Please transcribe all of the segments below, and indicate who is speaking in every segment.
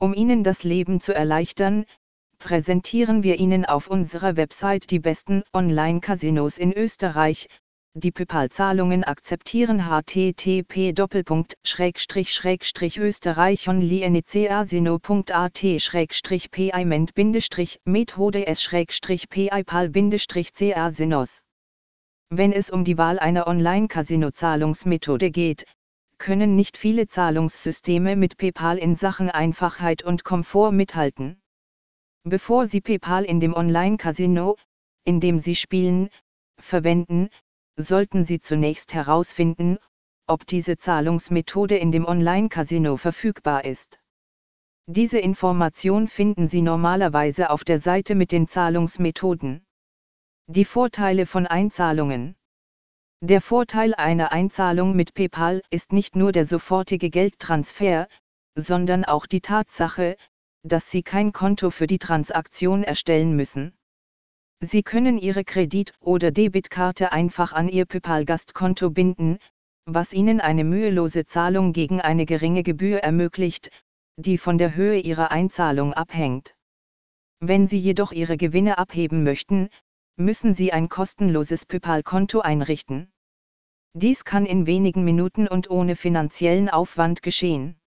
Speaker 1: Um Ihnen das Leben zu erleichtern, präsentieren wir Ihnen auf unserer Website die besten Online-Casinos in Österreich. Die PayPal-Zahlungen akzeptieren http österreichonlienecasino.at payment methode s paypal casinos Wenn es um die Wahl einer Online-Casino-Zahlungsmethode geht, können nicht viele Zahlungssysteme mit PayPal in Sachen Einfachheit und Komfort mithalten. Bevor Sie PayPal in dem Online-Casino, in dem Sie spielen, verwenden, sollten Sie zunächst herausfinden, ob diese Zahlungsmethode in dem Online-Casino verfügbar ist. Diese Information finden Sie normalerweise auf der Seite mit den Zahlungsmethoden. Die Vorteile von Einzahlungen der Vorteil einer Einzahlung mit PayPal ist nicht nur der sofortige Geldtransfer, sondern auch die Tatsache, dass Sie kein Konto für die Transaktion erstellen müssen. Sie können Ihre Kredit- oder Debitkarte einfach an Ihr PayPal-Gastkonto binden, was Ihnen eine mühelose Zahlung gegen eine geringe Gebühr ermöglicht, die von der Höhe Ihrer Einzahlung abhängt. Wenn Sie jedoch Ihre Gewinne abheben möchten, müssen Sie ein kostenloses PayPal-Konto einrichten. Dies kann in wenigen Minuten und ohne finanziellen Aufwand geschehen.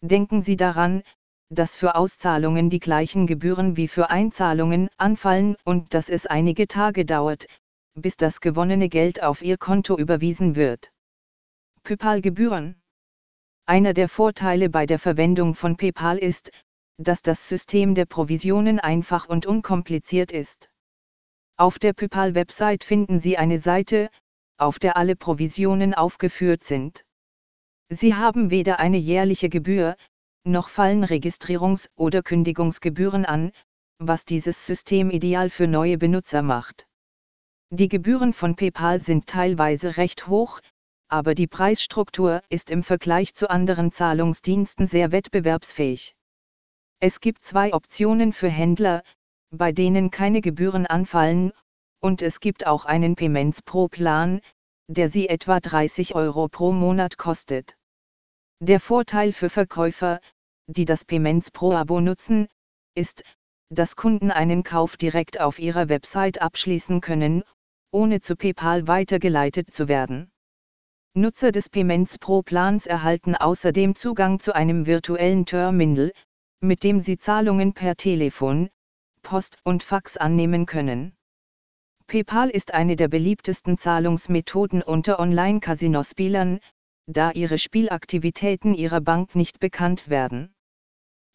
Speaker 1: Denken Sie daran, dass für Auszahlungen die gleichen Gebühren wie für Einzahlungen anfallen und dass es einige Tage dauert, bis das gewonnene Geld auf Ihr Konto überwiesen wird. PayPal-Gebühren Einer der Vorteile bei der Verwendung von PayPal ist, dass das System der Provisionen einfach und unkompliziert ist. Auf der PayPal-Website finden Sie eine Seite, auf der alle Provisionen aufgeführt sind. Sie haben weder eine jährliche Gebühr, noch fallen Registrierungs- oder Kündigungsgebühren an, was dieses System ideal für neue Benutzer macht. Die Gebühren von PayPal sind teilweise recht hoch, aber die Preisstruktur ist im Vergleich zu anderen Zahlungsdiensten sehr wettbewerbsfähig. Es gibt zwei Optionen für Händler, bei denen keine Gebühren anfallen, und es gibt auch einen Payments Pro Plan, der sie etwa 30 Euro pro Monat kostet. Der Vorteil für Verkäufer, die das Payments Pro Abo nutzen, ist, dass Kunden einen Kauf direkt auf ihrer Website abschließen können, ohne zu PayPal weitergeleitet zu werden. Nutzer des Payments Pro Plans erhalten außerdem Zugang zu einem virtuellen Terminal, mit dem sie Zahlungen per Telefon, Post und Fax annehmen können. PayPal ist eine der beliebtesten Zahlungsmethoden unter Online-Casino-Spielern, da ihre Spielaktivitäten ihrer Bank nicht bekannt werden.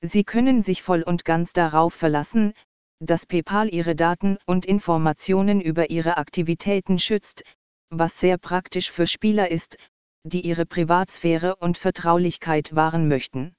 Speaker 1: Sie können sich voll und ganz darauf verlassen, dass PayPal ihre Daten und Informationen über ihre Aktivitäten schützt, was sehr praktisch für Spieler ist, die ihre Privatsphäre und Vertraulichkeit wahren möchten.